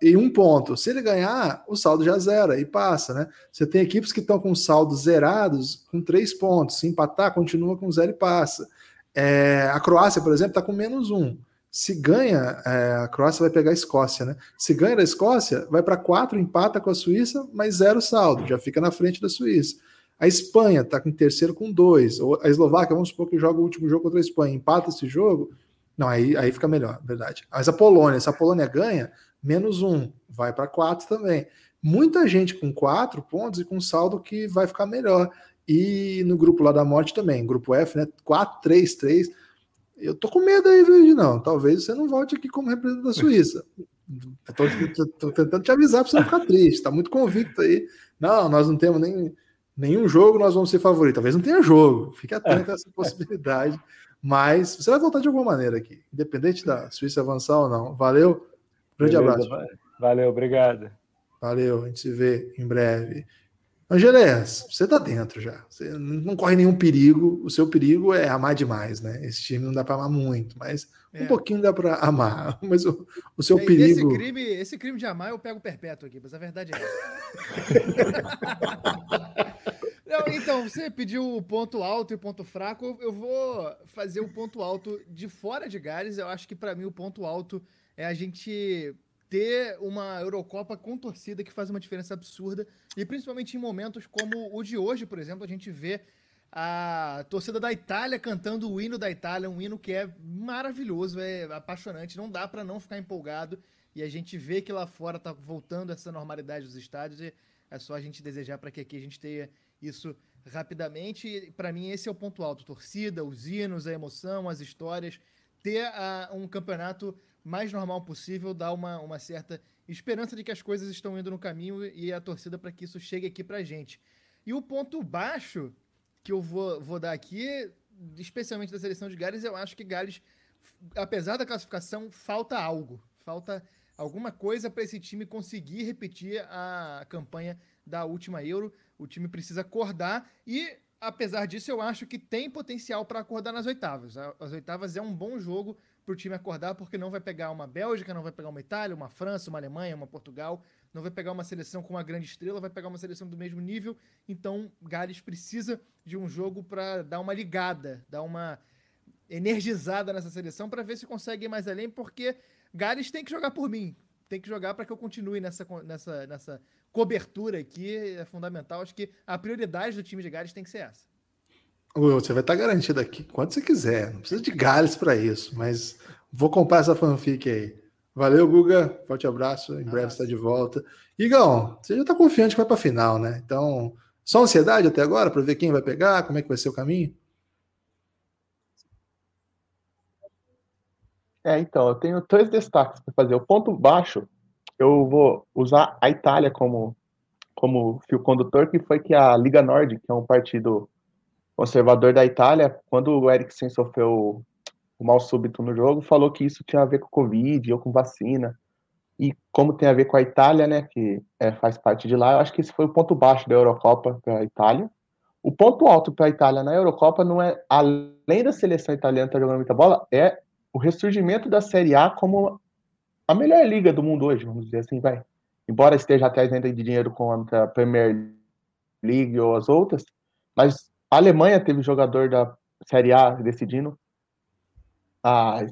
e um ponto. Se ele ganhar, o saldo já zera e passa, né? Você tem equipes que estão com saldos zerados com três pontos. Se empatar, continua com zero e passa. É, a Croácia, por exemplo, está com menos um. Se ganha, é, a Croácia vai pegar a Escócia, né? Se ganha da Escócia, vai para quatro, empata com a Suíça, mas zero saldo, já fica na frente da Suíça. A Espanha está com terceiro com dois. A Eslováquia, vamos supor que joga o último jogo contra a Espanha, empata esse jogo. Não, aí, aí fica melhor, verdade. Mas a Polônia, se a Polônia ganha, menos um, vai para quatro também. Muita gente com quatro pontos e com saldo que vai ficar melhor. E no grupo lá da morte também, grupo F, né? 4, 3, 3. Eu tô com medo aí, viu, não. Talvez você não volte aqui como representante da Suíça. Tô, tentando te avisar para você não ficar triste. Tá muito convicto aí. Não, nós não temos nem, nenhum jogo, nós vamos ser favoritos. Talvez não tenha jogo. Fique atento a essa possibilidade. Mas você vai voltar de alguma maneira aqui, independente da Suíça avançar ou não. Valeu. Grande Beleza, abraço. Valeu, obrigado. Valeu, a gente se vê em breve. Angelés, você tá dentro já. Você não corre nenhum perigo. O seu perigo é amar demais, né? Esse time não dá para amar muito, mas é. um pouquinho dá para amar. Mas o, o seu perigo. Esse crime, esse crime de amar eu pego perpétuo aqui, mas a verdade é não, então, você pediu o ponto alto e o ponto fraco. Eu vou fazer o ponto alto de fora de Gales. Eu acho que para mim o ponto alto é a gente ter uma Eurocopa com torcida que faz uma diferença absurda. E principalmente em momentos como o de hoje, por exemplo, a gente vê a torcida da Itália cantando o hino da Itália, um hino que é maravilhoso, é apaixonante, não dá para não ficar empolgado. E a gente vê que lá fora tá voltando essa normalidade dos estádios e é só a gente desejar para que aqui a gente tenha isso rapidamente. Para mim esse é o ponto alto, torcida, os hinos, a emoção, as histórias, ter uh, um campeonato mais normal possível, dar uma, uma certa esperança de que as coisas estão indo no caminho e a torcida para que isso chegue aqui para gente. E o ponto baixo que eu vou, vou dar aqui, especialmente da seleção de Gales, eu acho que Gales, apesar da classificação, falta algo. Falta alguma coisa para esse time conseguir repetir a campanha da última Euro. O time precisa acordar e, apesar disso, eu acho que tem potencial para acordar nas oitavas. As oitavas é um bom jogo para o time acordar, porque não vai pegar uma Bélgica, não vai pegar uma Itália, uma França, uma Alemanha, uma Portugal, não vai pegar uma seleção com uma grande estrela, vai pegar uma seleção do mesmo nível. Então, Gales precisa de um jogo para dar uma ligada, dar uma energizada nessa seleção para ver se consegue ir mais além, porque Gales tem que jogar por mim, tem que jogar para que eu continue nessa, nessa, nessa cobertura aqui, é fundamental. Acho que a prioridade do time de Gales tem que ser essa. Você vai estar garantido aqui quanto você quiser. Não precisa de Gales para isso, mas vou comprar essa fanfic aí. Valeu, Guga. Forte abraço. Em breve está de volta. Igão, você já está confiante que vai para a final, né? Então, só ansiedade até agora para ver quem vai pegar, como é que vai ser o caminho? É, então, eu tenho dois destaques para fazer. O ponto baixo, eu vou usar a Itália como, como fio condutor, que foi que a Liga Nord, que é um partido conservador da Itália, quando o Eriksen sofreu o mal súbito no jogo, falou que isso tinha a ver com Covid ou com vacina. E como tem a ver com a Itália, né, que é, faz parte de lá, eu acho que esse foi o ponto baixo da Eurocopa para a Itália. O ponto alto para a Itália na Eurocopa não é, além da seleção italiana estar tá jogando muita bola, é o ressurgimento da Série A como a melhor liga do mundo hoje, vamos dizer assim, vai. Embora esteja até isenta de dinheiro contra a Premier League ou as outras, mas a Alemanha teve jogador da Série A decidindo. A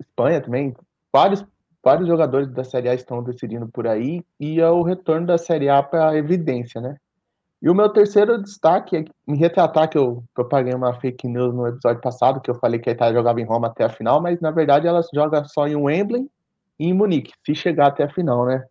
Espanha também. Vários, vários jogadores da Série A estão decidindo por aí. E é o retorno da Série A para evidência, né? E o meu terceiro destaque é me retratar que eu propaguei uma fake news no episódio passado, que eu falei que a Itália jogava em Roma até a final, mas na verdade ela joga só em Wembley e em Munique, se chegar até a final, né?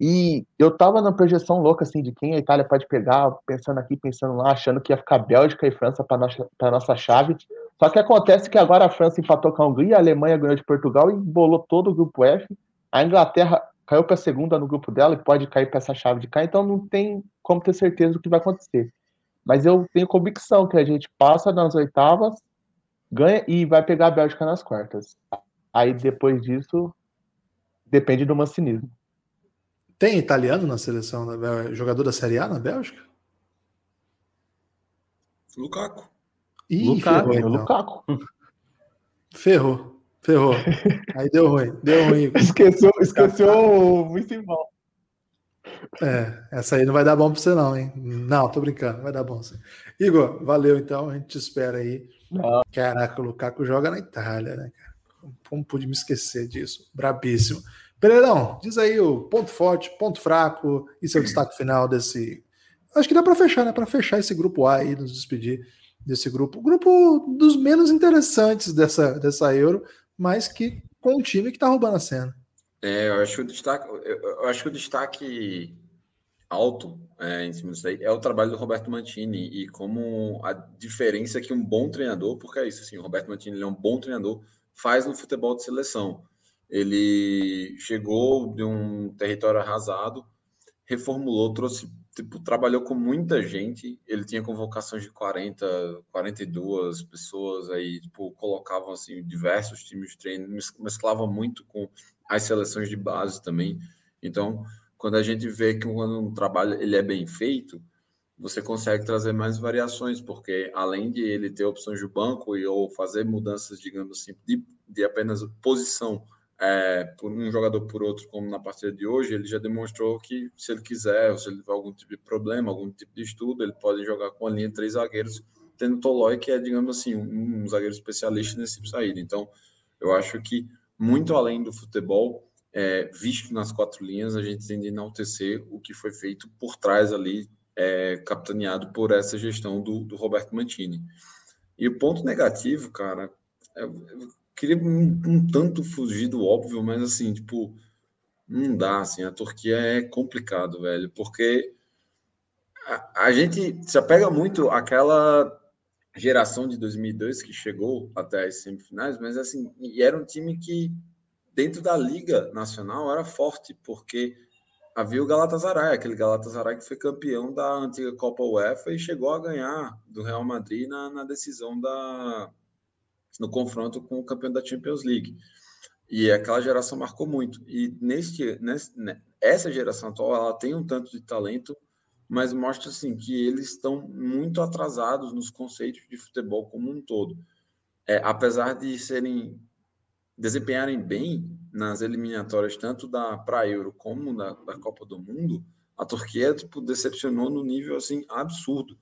E eu tava na projeção louca, assim, de quem a Itália pode pegar, pensando aqui, pensando lá, achando que ia ficar Bélgica e França para nossa, nossa chave. Só que acontece que agora a França empatou com a Hungria, a Alemanha ganhou de Portugal e bolou todo o grupo F. A Inglaterra caiu para a segunda no grupo dela e pode cair para essa chave de cá, então não tem como ter certeza do que vai acontecer. Mas eu tenho convicção que a gente passa nas oitavas, ganha e vai pegar a Bélgica nas quartas. Aí depois disso, depende do mancinismo. Tem italiano na seleção, da, jogador da Série A na Bélgica? Lukaku. Ih, Lukaku, ferrou, então. Lukaku. Ferrou, ferrou. Aí deu ruim, deu ruim. Esqueceu, esqueceu o municipal. É, essa aí não vai dar bom pra você, não, hein? Não, tô brincando, vai dar bom sim. Igor, valeu então, a gente te espera aí. Não. Caraca, o Lukaku joga na Itália, né, cara? Como pude me esquecer disso? Brabíssimo. Pereirão, diz aí o ponto forte, ponto fraco e seu destaque final desse. Acho que dá para fechar, né? Para fechar esse grupo A e nos despedir desse grupo. Grupo dos menos interessantes dessa, dessa Euro, mas que com um time que tá roubando a cena. É, eu acho que o destaque, eu, acho que o destaque alto é, em cima disso aí é o trabalho do Roberto Mantini e como a diferença que um bom treinador, porque é isso, assim, o Roberto Mantini é um bom treinador, faz no futebol de seleção. Ele chegou de um território arrasado, reformulou, trouxe, tipo, trabalhou com muita gente. Ele tinha convocações de 40, 42 pessoas aí, tipo, colocavam assim diversos times de treino, mesclava muito com as seleções de base também. Então, quando a gente vê que quando um trabalho ele é bem feito, você consegue trazer mais variações, porque além de ele ter opções de banco e ou fazer mudanças, digamos assim, de, de apenas posição é, por um jogador por outro, como na partida de hoje, ele já demonstrou que se ele quiser, ou se ele tiver algum tipo de problema, algum tipo de estudo, ele pode jogar com a linha de três zagueiros, tendo Tolói, que é, digamos assim, um, um zagueiro especialista nesse tipo de saída. Então, eu acho que, muito além do futebol, é, visto nas quatro linhas, a gente tem de enaltecer o que foi feito por trás ali, é, capitaneado por essa gestão do, do Roberto Mantini. E o ponto negativo, cara, é, queria um, um, tanto fugir do óbvio, mas assim, tipo, não dá, assim, a Turquia é complicado, velho, porque a, a gente se apega muito àquela geração de 2002 que chegou até as semifinais, mas assim, e era um time que dentro da Liga Nacional era forte, porque havia o Galatasaray, aquele Galatasaray que foi campeão da antiga Copa UEFA e chegou a ganhar do Real Madrid na, na decisão da, no confronto com o campeão da Champions League. E aquela geração marcou muito. E neste, nesse, essa geração atual, ela tem um tanto de talento, mas mostra assim que eles estão muito atrasados nos conceitos de futebol como um todo. É, apesar de serem desempenharem bem nas eliminatórias tanto da para Euro como da, da Copa do Mundo, a Turquia tipo decepcionou no nível assim absurdo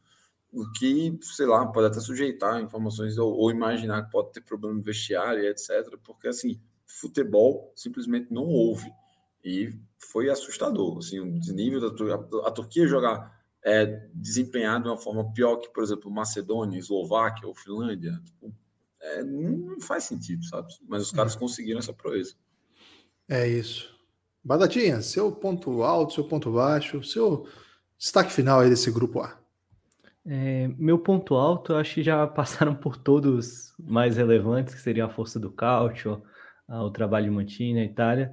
o que, sei lá, pode até sujeitar informações ou, ou, imaginar que pode ter problema no vestiário, etc. Porque, assim, futebol simplesmente não houve. E foi assustador, assim, o nível da a, a Turquia jogar é, desempenhar de uma forma pior que, por exemplo, Macedônia, Eslováquia ou Finlândia, tipo, é, não faz sentido, sabe? Mas os caras conseguiram essa proeza. É isso. Badatinha, seu ponto alto, seu ponto baixo, seu destaque final aí desse grupo A. É, meu ponto alto, eu acho que já passaram por todos mais relevantes, que seria a força do Cautio, o trabalho de Mantini na Itália.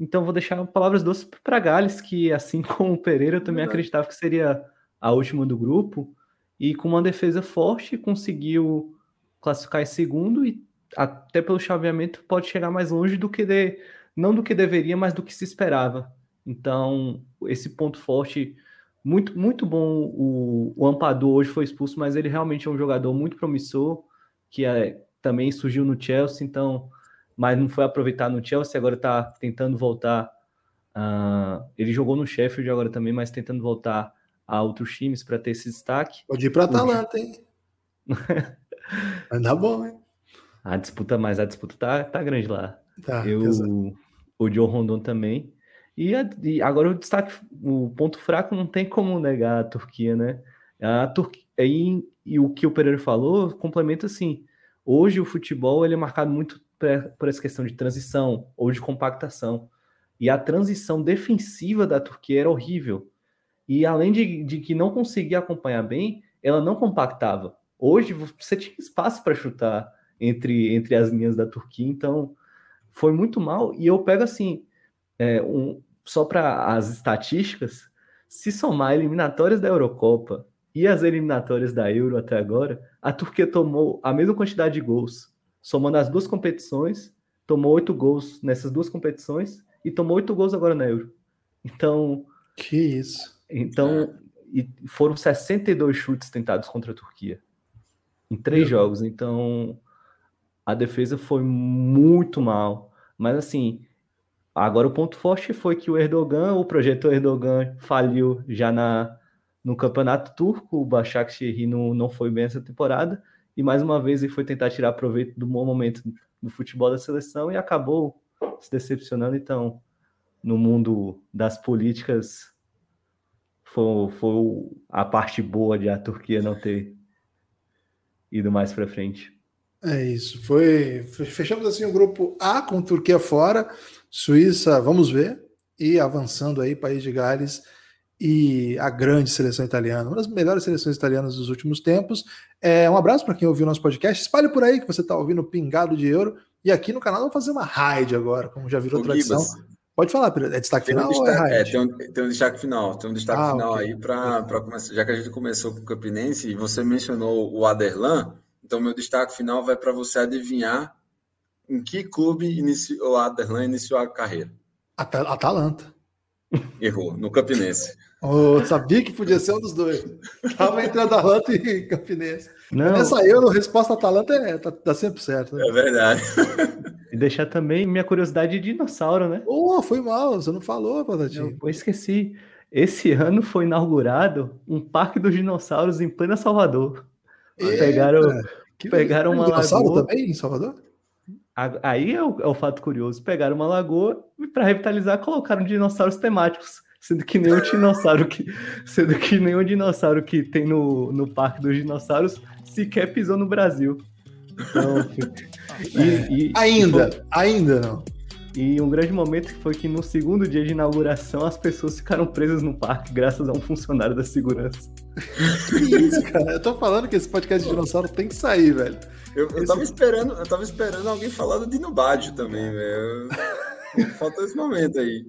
Então vou deixar palavras doces para Gales, que assim como o Pereira, eu também acreditava que seria a última do grupo, e com uma defesa forte conseguiu classificar em segundo e até pelo chaveamento pode chegar mais longe do que de, não do que deveria, mas do que se esperava. Então esse ponto forte muito, muito bom. O, o Ampadu hoje foi expulso, mas ele realmente é um jogador muito promissor, que é, também surgiu no Chelsea, então, mas não foi aproveitado no Chelsea, agora está tentando voltar. Uh, ele jogou no Sheffield agora também, mas tentando voltar a outros times para ter esse destaque. Pode ir para Atalanta, hein? Vai dar bom, hein? A disputa, mas a disputa tá, tá grande lá. Tá, Eu, o Joe Rondon também. E, a, e, agora o destaque, o ponto fraco não tem como negar a Turquia, né? A Turquia, e, e o que o Pereira falou complementa assim. Hoje o futebol ele é marcado muito por essa questão de transição ou de compactação. E a transição defensiva da Turquia era horrível. E além de, de que não conseguia acompanhar bem, ela não compactava. Hoje você tinha espaço para chutar entre, entre as linhas da Turquia, então foi muito mal. E eu pego assim, é, um, só para as estatísticas, se somar eliminatórias da Eurocopa e as eliminatórias da Euro até agora, a Turquia tomou a mesma quantidade de gols, somando as duas competições, tomou oito gols nessas duas competições e tomou oito gols agora na Euro. Então. Que isso. Então, e foram 62 chutes tentados contra a Turquia em três jogos. Então, a defesa foi muito mal. Mas, assim, agora o ponto forte foi que o Erdogan, o projeto Erdogan, faliu já na, no campeonato turco. O Başakşehir não, não foi bem essa temporada. E mais uma vez ele foi tentar tirar proveito do bom momento do futebol da seleção e acabou se decepcionando. Então, no mundo das políticas, foi, foi a parte boa de a Turquia não ter ido mais para frente. É isso. Foi fechamos assim o grupo A com Turquia fora, Suíça, vamos ver, e avançando aí País de Gales e a grande seleção italiana, uma das melhores seleções italianas dos últimos tempos. É, um abraço para quem ouviu nosso podcast. Espalhe por aí que você está ouvindo Pingado de Euro. E aqui no canal vamos fazer uma raid agora, como já virou o tradição. Gibas. Pode falar, É destaque final um destaque, ou é, é tem, um, tem um destaque final. Tem um destaque ah, final okay. aí para começar. Já que a gente começou com o Campinense e você mencionou o Aderlan, então meu destaque final vai para você adivinhar em que clube iniciou, o Aderlan iniciou a carreira. At Atalanta. Errou, no Campinense. Oh, sabia que podia ser um dos dois. Tava entre Atalanta e Campinense. Não. Nessa Euro, resposta Atalanta é, tá, tá sempre certo. Né? É verdade. E deixar também minha curiosidade de dinossauro, né? Oh, foi mal, você não falou, Patatinho. Eu esqueci. Esse ano foi inaugurado um parque dos dinossauros em plena Salvador. Eita, pegaram pegaram uma lagoa. também em Salvador? Aí é o, é o fato curioso. Pegaram uma lagoa e para revitalizar colocaram dinossauros temáticos. Sendo que nenhum dinossauro que. Sendo que nenhum dinossauro que tem no, no Parque dos Dinossauros sequer pisou no Brasil. Então, e, e, ainda, e foi, ainda não. E um grande momento foi que no segundo dia de inauguração as pessoas ficaram presas no parque graças a um funcionário da segurança. que isso, cara? Eu tô falando que esse podcast de dinossauro tem que sair, velho. Eu, eu, esse... tava, esperando, eu tava esperando alguém falar do Dino Baggio também, velho. Faltou esse momento aí.